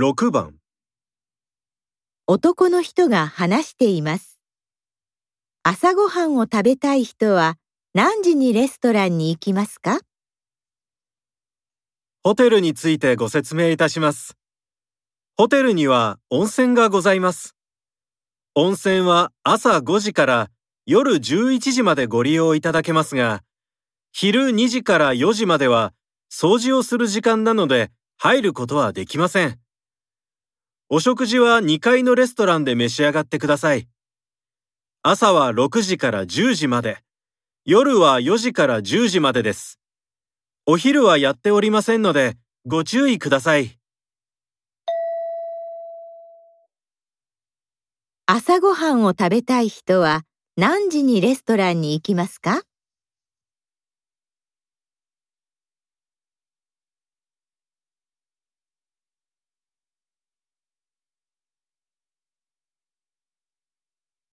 6番男の人が話しています。朝ごはんを食べたい人は何時にレストランに行きますか？ホテルについてご説明いたします。ホテルには温泉がございます。温泉は朝5時から夜11時までご利用いただけますが、昼2時から4時までは掃除をする時間なので入ることはできません。お食事は2階のレストランで召し上がってください。朝は6時から10時まで、夜は4時から10時までです。お昼はやっておりませんので、ご注意ください。朝ごはんを食べたい人は何時にレストランに行きますか？